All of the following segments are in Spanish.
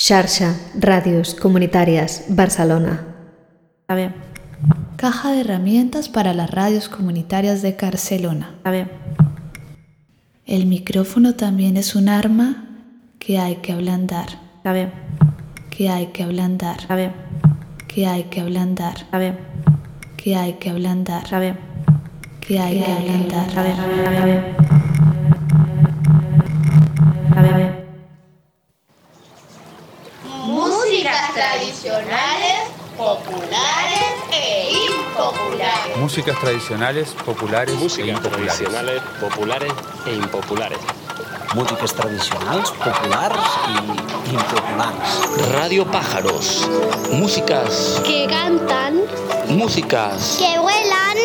Xarxa, Radios Comunitarias, Barcelona. A ver. Caja de herramientas para las radios comunitarias de Barcelona. A ver. El micrófono también es un arma que hay que ablandar. A ver. Que hay que ablandar. A ver. Que hay que ablandar. A ver. Que hay que ablandar. A ver. Que hay que ablandar. A ver, a ver, a ver. Populares e impopulares. Músicas tradicionales, populares e Músicas impopulares. tradicionales, populares e impopulares. músiques tradicionals, populars i impopulars. Radio Pájaros. Músicas, que cantan, músicas, que vuelan,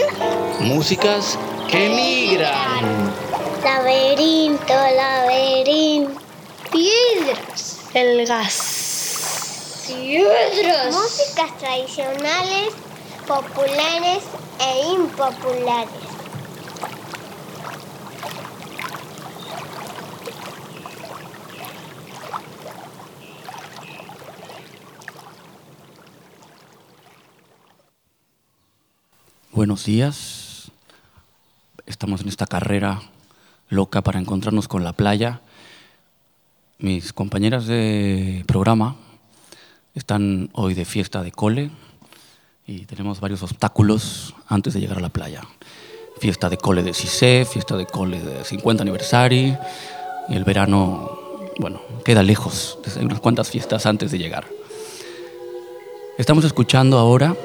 músicas que migran. laberinto, laberinto, piedras, el gas, piedras, músicas tradicionales, populares e impopulares. Buenos días. Estamos en esta carrera loca para encontrarnos con la playa. Mis compañeras de programa están hoy de fiesta de cole y tenemos varios obstáculos antes de llegar a la playa. Fiesta de cole de CICE, fiesta de cole de 50 aniversario y el verano, bueno, queda lejos. Hay unas cuantas fiestas antes de llegar. Estamos escuchando ahora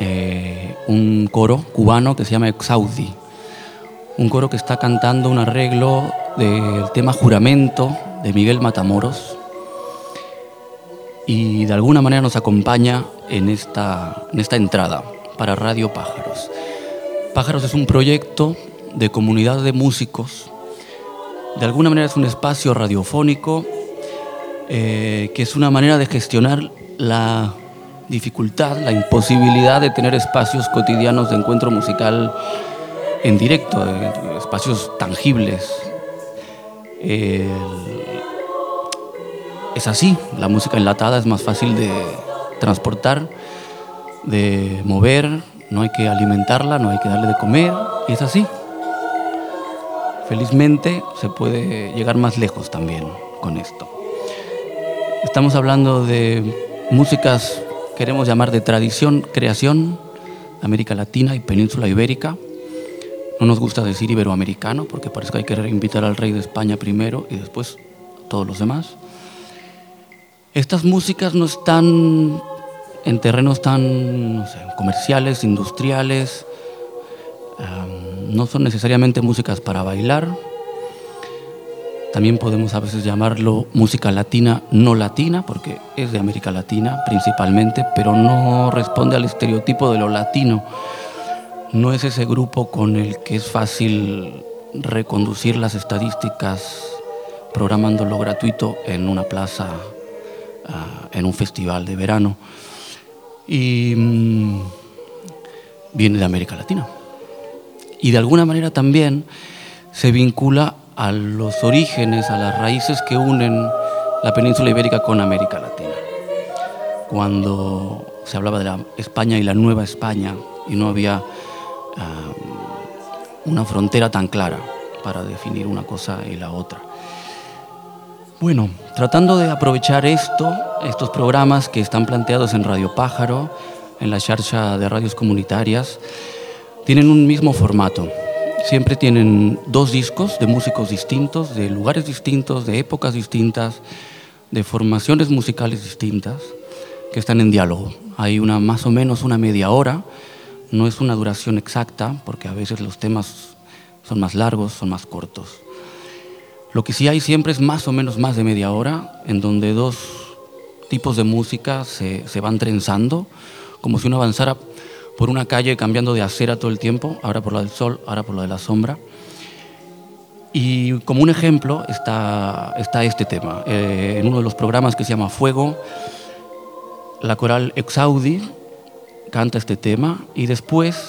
eh, un coro cubano que se llama Exaudi. Un coro que está cantando un arreglo del tema Juramento de Miguel Matamoros. Y de alguna manera nos acompaña en esta, en esta entrada para Radio Pájaros. Pájaros es un proyecto de comunidad de músicos. De alguna manera es un espacio radiofónico eh, que es una manera de gestionar la dificultad, la imposibilidad de tener espacios cotidianos de encuentro musical en directo, eh, espacios tangibles. Es así, la música enlatada es más fácil de transportar, de mover, no hay que alimentarla, no hay que darle de comer, y es así. Felizmente se puede llegar más lejos también con esto. Estamos hablando de músicas, queremos llamar de tradición, creación, América Latina y Península Ibérica. No nos gusta decir iberoamericano porque parece que hay que invitar al rey de España primero y después todos los demás. Estas músicas no están en terrenos tan comerciales, industriales, no son necesariamente músicas para bailar. También podemos a veces llamarlo música latina no latina, porque es de América Latina principalmente, pero no responde al estereotipo de lo latino. No es ese grupo con el que es fácil reconducir las estadísticas programándolo gratuito en una plaza, en un festival de verano. Y mm, viene de América Latina. Y de alguna manera también se vincula a los orígenes, a las raíces que unen la península ibérica con América Latina. Cuando se hablaba de la España y la Nueva España y no había ah, una frontera tan clara para definir una cosa y la otra. Bueno, tratando de aprovechar esto, estos programas que están planteados en Radio Pájaro, en la charcha de radios comunitarias, tienen un mismo formato. Siempre tienen dos discos de músicos distintos, de lugares distintos, de épocas distintas, de formaciones musicales distintas, que están en diálogo. Hay una más o menos una media hora, no es una duración exacta, porque a veces los temas son más largos, son más cortos. Lo que sí hay siempre es más o menos más de media hora, en donde dos tipos de música se, se van trenzando, como si uno avanzara por una calle cambiando de acera todo el tiempo, ahora por la del sol, ahora por la de la sombra. Y como un ejemplo está, está este tema. Eh, en uno de los programas que se llama Fuego, la coral Exaudi canta este tema y después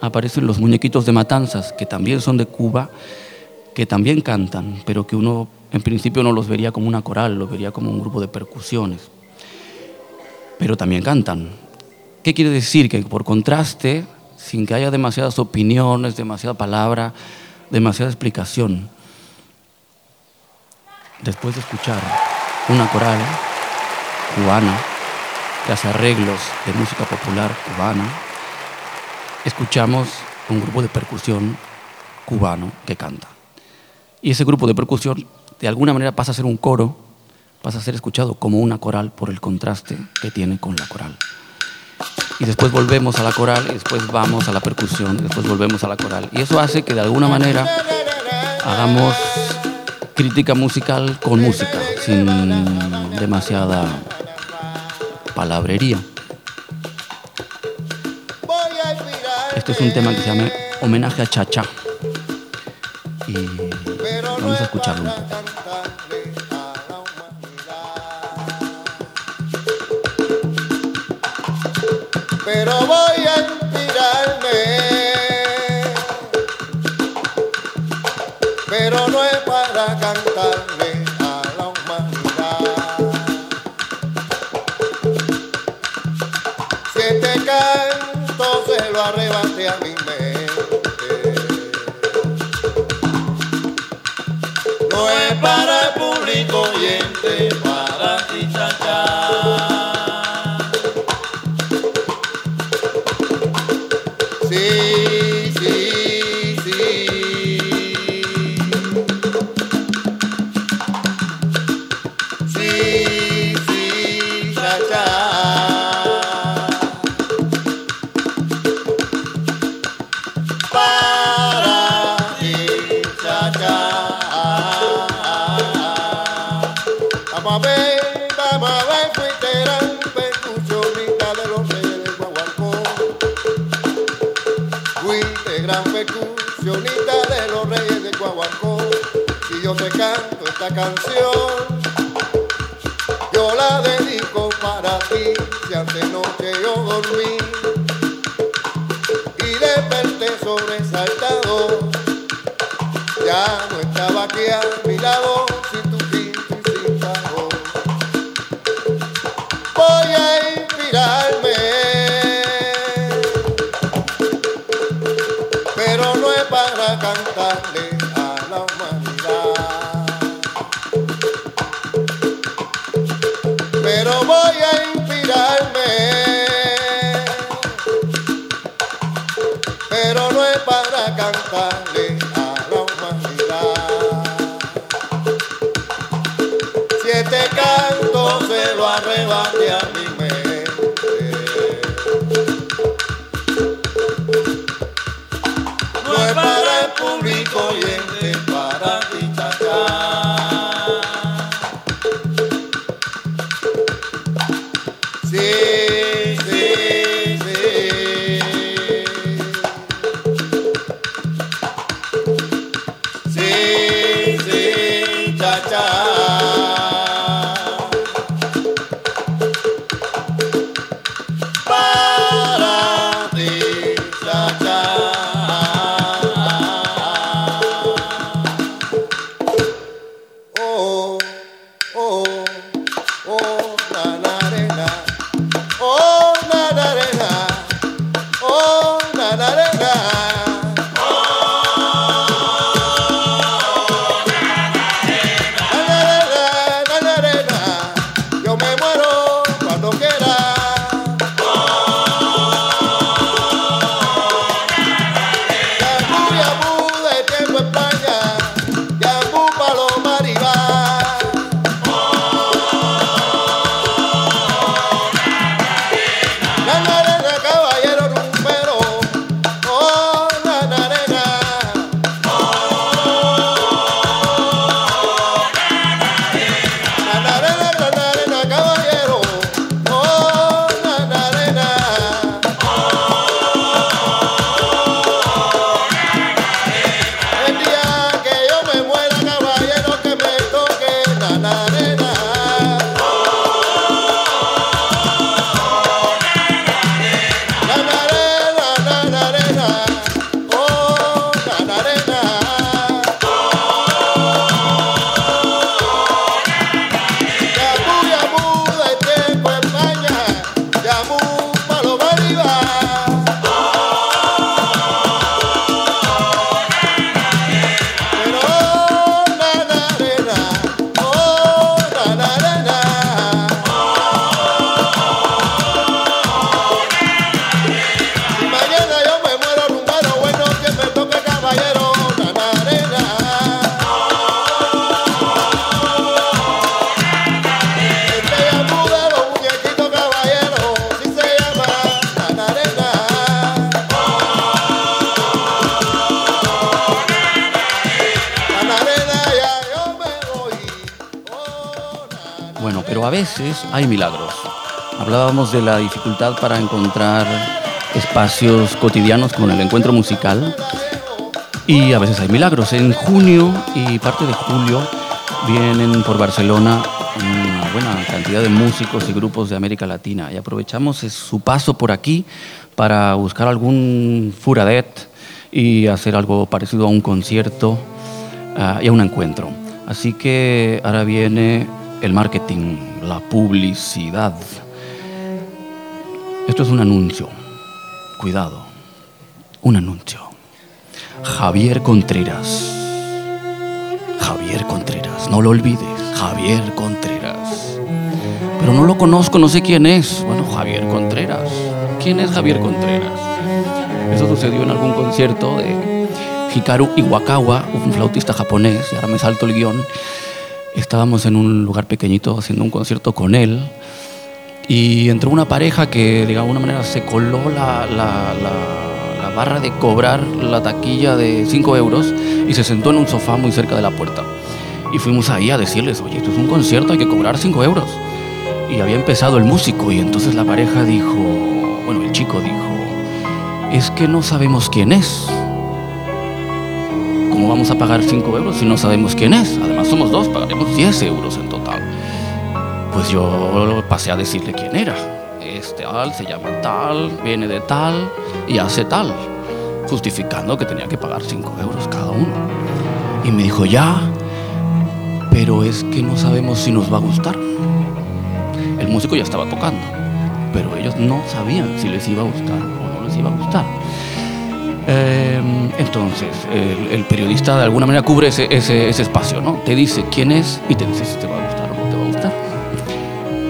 aparecen los muñequitos de matanzas, que también son de Cuba, que también cantan, pero que uno en principio no los vería como una coral, los vería como un grupo de percusiones. pero también cantan. ¿Qué quiere decir? Que por contraste, sin que haya demasiadas opiniones, demasiada palabra, demasiada explicación, después de escuchar una coral cubana que hace arreglos de música popular cubana, escuchamos un grupo de percusión cubano que canta. Y ese grupo de percusión de alguna manera pasa a ser un coro, pasa a ser escuchado como una coral por el contraste que tiene con la coral. Y después volvemos a la coral, y después vamos a la percusión, y después volvemos a la coral. Y eso hace que de alguna manera hagamos crítica musical con música, sin demasiada palabrería. Este es un tema que se llama Homenaje a Chacha. Vamos a escucharlo un pero voy a inspirarme. Pero no es para cantarle ta canción, yo la dedico para ti. Si antenoche yo dormí. Y desperté sobresaltado, ya no estaba aquí a mi lado Pero voy a veces hay milagros. Hablábamos de la dificultad para encontrar espacios cotidianos como el encuentro musical y a veces hay milagros. En junio y parte de julio vienen por Barcelona una buena cantidad de músicos y grupos de América Latina y aprovechamos su paso por aquí para buscar algún furadet y hacer algo parecido a un concierto uh, y a un encuentro. Así que ahora viene el marketing, la publicidad. Esto es un anuncio. Cuidado, un anuncio. Javier Contreras. Javier Contreras, no lo olvides. Javier Contreras. Pero no lo conozco, no sé quién es. Bueno, Javier Contreras. ¿Quién es Javier Contreras? Eso sucedió en algún concierto de Hikaru Iwakawa, un flautista japonés, y ahora me salto el guion. Estábamos en un lugar pequeñito haciendo un concierto con él y entró una pareja que de alguna manera se coló la, la, barra de cobrar la taquilla de 5 euros y se sentó en un sofá muy cerca de la puerta. Y fuimos ahí a decirles, oye, esto es un concierto, hay que cobrar 5 euros. Y había empezado el músico y entonces la pareja dijo, bueno, el chico dijo, es que no sabemos quién es. ¿Cómo vamos a pagar 5 euros si no sabemos quién es? Además somos dos, pagaremos 10 euros en total. Pues yo pasé a decirle quién era. Este tal, se llama tal, viene de tal y hace tal, justificando que tenía que pagar 5 euros cada uno. Y me dijo, ya, pero es que no sabemos si nos va a gustar. El músico ya estaba tocando, pero ellos no sabían si les iba a gustar o no les iba a gustar. Eh, entonces, el, periodista de alguna manera cubre ese, ese, ese, espacio, ¿no? Te dice quién es y te dice si te va a gustar o no te va a gustar.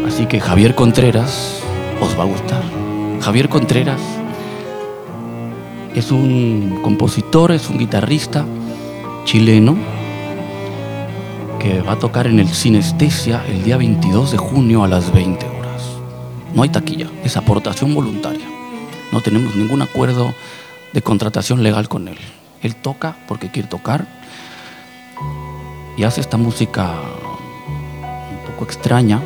Así que Javier Contreras os va a gustar. Javier Contreras es un compositor, es un guitarrista chileno que va a tocar en el Sinestesia el día 22 de junio a las 20 horas. No hay taquilla, es aportación voluntaria. No tenemos ningún acuerdo de contratación legal con él. Él toca porque quiere tocar y hace esta música un poco extraña.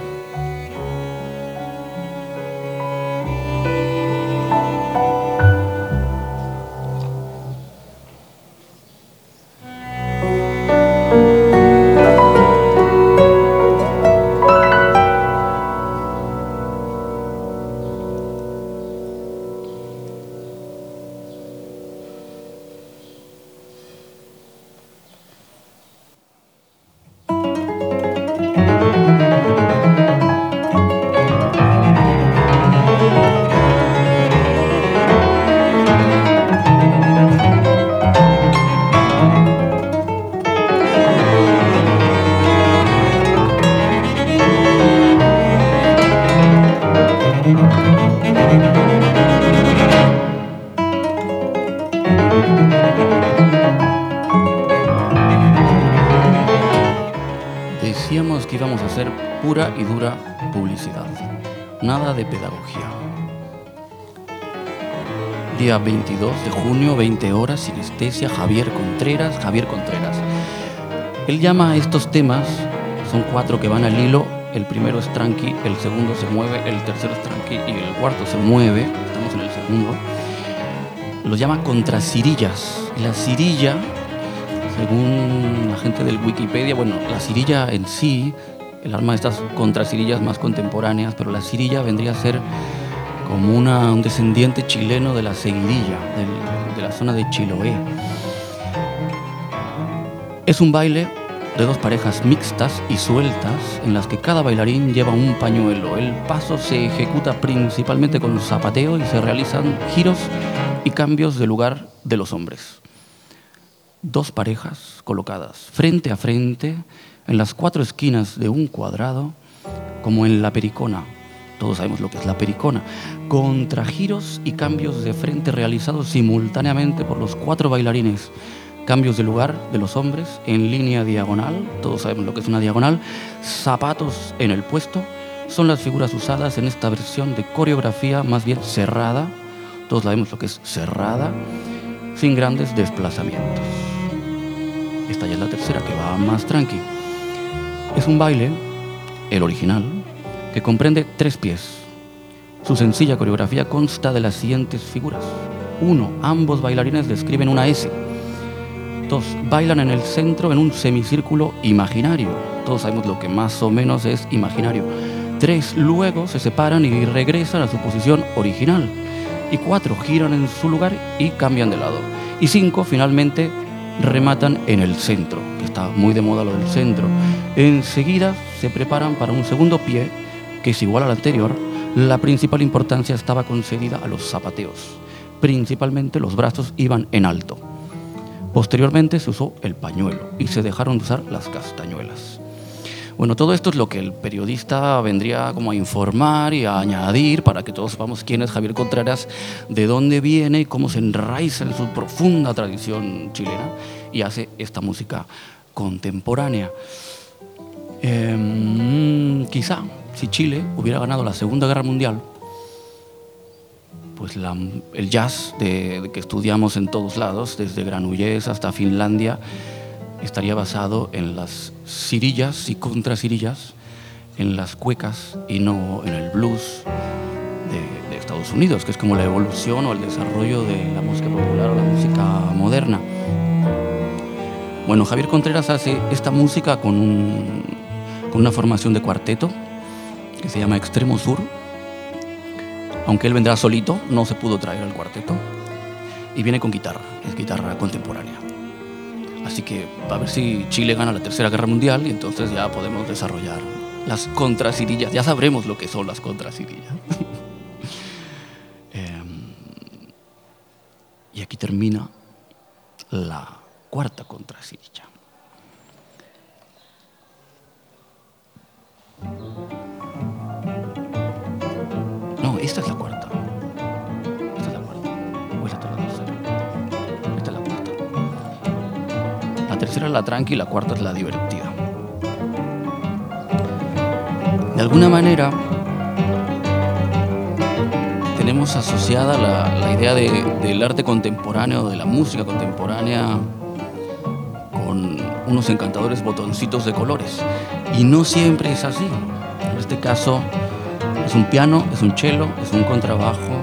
Nada de pedagogía. Día 22 de junio, 20 horas, sinestesia, Javier Contreras, Javier Contreras. Él llama a estos temas, son cuatro que van al hilo, el primero es tranqui, el segundo se mueve, el tercero es tranqui y el cuarto se mueve, estamos en el segundo. Los llama contracirillas. La cirilla según la gente del Wikipedia, bueno, la cirilla en sí, el arma de estas contracirillas más contemporáneas, pero la cirilla vendría a ser como un descendiente chileno de la seguidilla, de la zona de Chiloé. Es un baile de dos parejas mixtas y sueltas en las que cada bailarín lleva un pañuelo. El paso se ejecuta principalmente con zapateo y se realizan giros y cambios de lugar de los hombres dos parejas colocadas frente a frente en las cuatro esquinas de un cuadrado, como en la pericona. Todos sabemos lo que es la pericona. Contra giros y cambios de frente realizados simultáneamente por los cuatro bailarines. Cambios de lugar de los hombres en línea diagonal. Todos sabemos lo que es una diagonal. Zapatos en el puesto. Son las figuras usadas en esta versión de coreografía más bien cerrada. Todos sabemos lo que es cerrada. Sin grandes desplazamientos. Esta ya es la tercera que va más tranqui. Es un baile, el original, que comprende tres pies. Su sencilla coreografía consta de las siguientes figuras. Uno, ambos bailarines describen una S. Dos, bailan en el centro en un semicírculo imaginario. Todos sabemos lo que más o menos es imaginario. Tres, luego se separan y regresan a su posición original. Y cuatro, giran en su lugar y cambian de lado. Y cinco, finalmente, rematan en el centro, que está muy de moda lo del centro. Enseguida se preparan para un segundo pie, que es igual al anterior. La principal importancia estaba concedida a los zapateos. Principalmente los brazos iban en alto. Posteriormente se usó el pañuelo y se dejaron de usar las castañuelas. Bueno, todo esto es lo que el periodista vendría como a informar y a añadir para que todos sepamos quién es Javier Contreras, de dónde viene y cómo se enraiza en su profunda tradición chilena y hace esta música contemporánea. Em, quizá si Chile hubiera ganado la Segunda Guerra Mundial, pues el jazz que estudiamos en todos lados, desde Granollers hasta Finlandia, estaría basado en las cirillas y contracirillas, en las cuecas y no en el blues de, de Estados Unidos, que es como la evolución o el desarrollo de la música popular o la música moderna. Bueno, Javier Contreras hace esta música con, un- con una formación de cuarteto que se llama Extremo Sur. Aunque él vendrá solito, no se pudo traer al cuarteto. Y viene con guitarra, es guitarra contemporánea. Así que a ver si Chile gana la Tercera Guerra Mundial y entonces ya podemos desarrollar las contracirillas. Ya sabremos lo que son las contracirillas. Em, y aquí termina la cuarta contracirilla. No, esta es la tercera es la tranqui y la cuarta es la divertida. De alguna manera tenemos asociada la, la idea de- del arte contemporáneo, de la música contemporánea, con unos encantadores botoncitos de colores. Y no siempre es así. En este caso es un piano, es un cello, es un contrabajo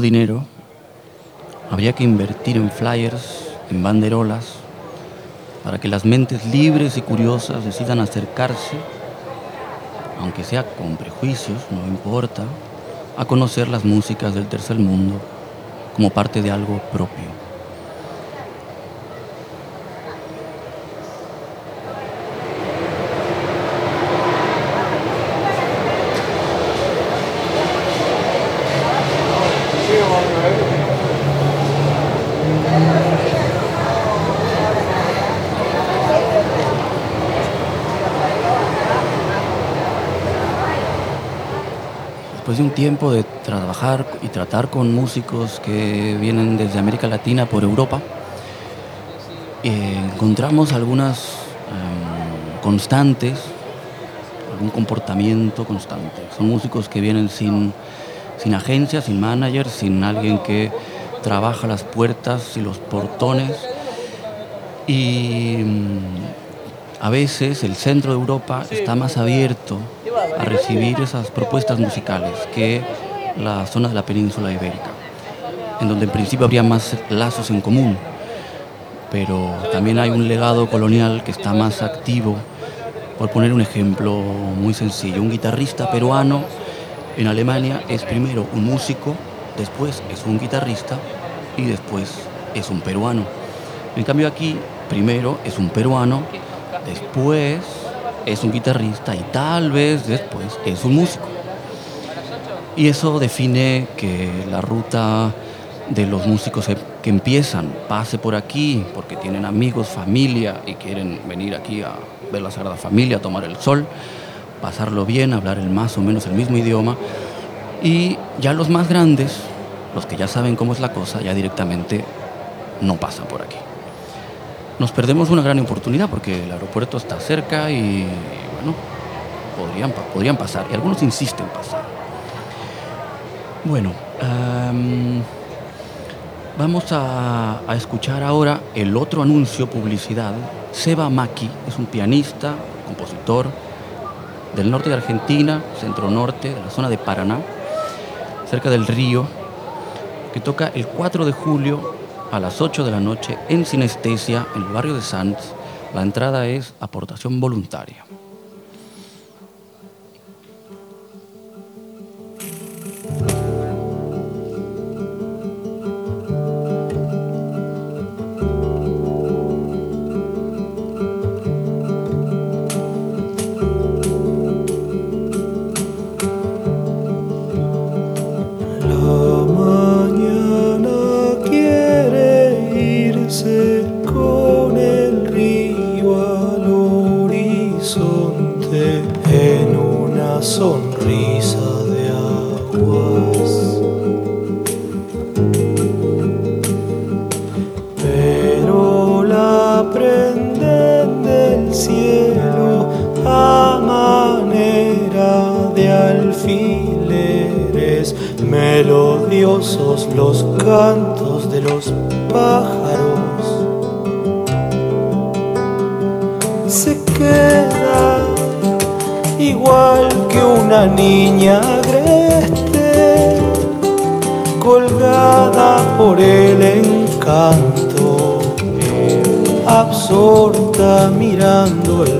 ¿Cuánto dinero habría que invertir en flyers, en banderolas, para que las mentes libres y curiosas decidan acercarse, aunque sea con prejuicios, no importa, a conocer las músicas del tercer mundo como parte de algo propio? De un tiempo de trabajar y tratar con músicos que vienen desde América Latina por Europa, eh, encontramos algunas em, constantes, algún comportamiento constante. Son músicos que vienen sin, sin agencia, sin manager, sin alguien que trabaja las puertas y los portones. Y mm, a veces el centro de Europa está más abierto a recibir esas propuestas musicales que la zona de la península ibérica, en donde en principio habría más lazos en común, pero también hay un legado colonial que está más activo. Por poner un ejemplo muy sencillo, un guitarrista peruano en Alemania es primero un músico, después es un guitarrista y después es un peruano. En cambio aquí, primero es un peruano, después es un guitarrista y tal vez después es un músico. Y eso define que la ruta de los músicos que empiezan pase por aquí porque tienen amigos, familia y quieren venir aquí a ver la Sagrada Familia, a tomar el sol, pasarlo bien, hablar el más o menos el mismo idioma. Y ya los más grandes, los que ya saben cómo es la cosa, ya directamente no pasan por aquí nos perdemos una gran oportunidad porque el aeropuerto está cerca y, bueno, podrían, podrían pasar. Y algunos insisten en pasar. Bueno, vamos a, a, escuchar ahora el otro anuncio, publicidad. Seba Maki es un pianista, compositor del norte de Argentina, centro-norte, de la zona de Paraná, cerca del río, que toca el 4 de julio a las 8 de la noche en Sinestesia, en el barrio de Sanz. La entrada es aportación voluntaria. Los cantos de los pájaros. Se queda igual que una niña agreste, colgada por el encanto, absorta mirando el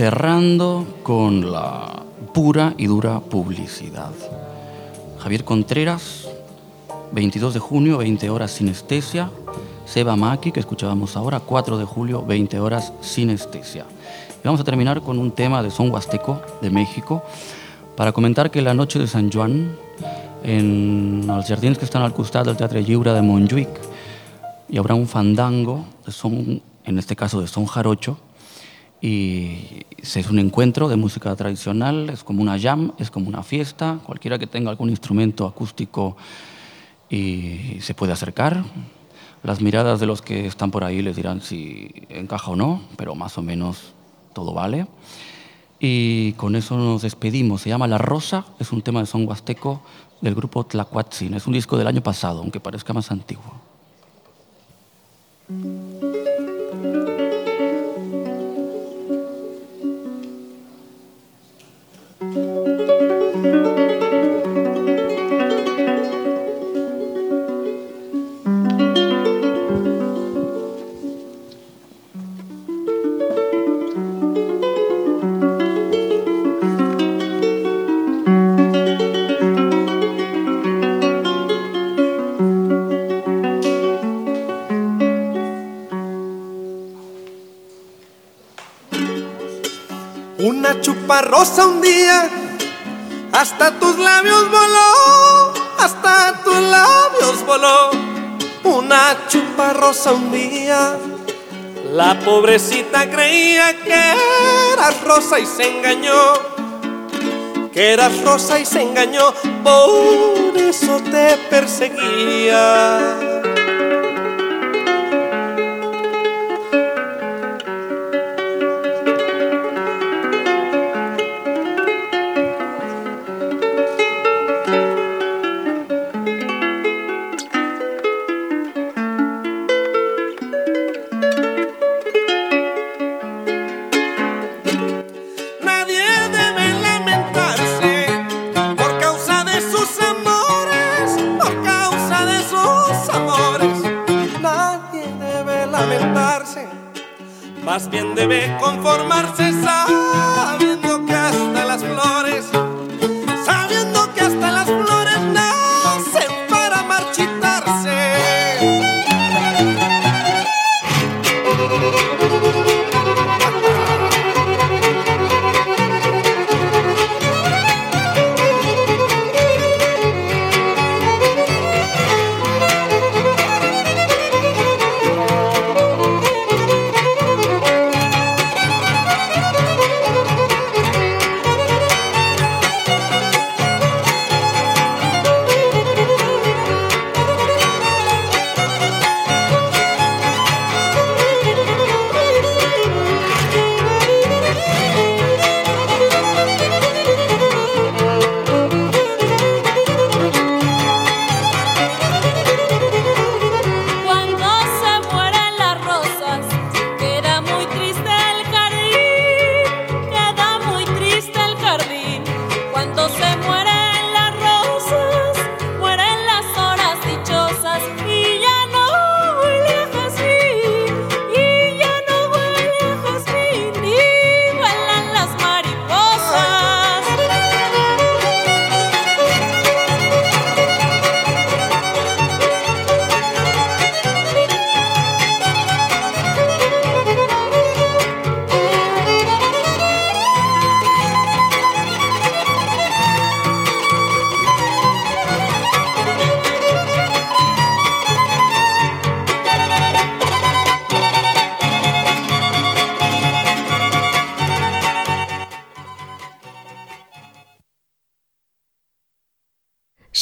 cerrando con la pura y dura publicidad. Javier Contreras, 22 de junio, 20 horas sinestesia. Seba Maki, que escuchábamos ahora, 4 de julio, 20 horas sinestesia. Y vamos a terminar con un tema de son huasteco de México para comentar que la noche de San Juan, en los jardins que están al costado del Teatro Lliure de Montjuic, y habrá un fandango son, en este caso de son jarocho, y es un encuentro de música tradicional, es como una jam, es como una fiesta, cualquiera que tenga algún instrumento acústico y se puede acercar. Las miradas de los que están por ahí les dirán si encaja o no, pero más o menos todo vale. Y con eso nos despedimos. Se llama La Rosa, es un tema de son huasteco del grupo Tlacuatzin. Es un disco del año pasado, aunque parezca más antiguo. Rosa un día hasta tus labios voló, hasta tus labios voló. Una chupa rosa un día, la pobrecita creía que eras rosa y se engañó. Que eras rosa y se engañó, por eso te perseguía.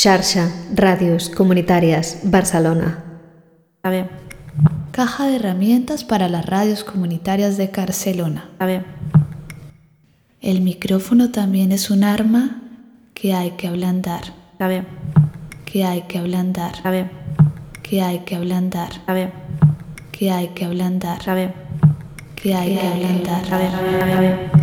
Xarxa, Radios Comunitarias, Barcelona. A ver, Caja de herramientas para las radios comunitarias de Barcelona. a ver, El micrófono también es un arma que hay que ablandar, a ver, que hay que ablandar, a ver, que hay que ablandar, a ver, que hay que ablandar, a ver, que hay que ablandar. a ver, a ver, a ver.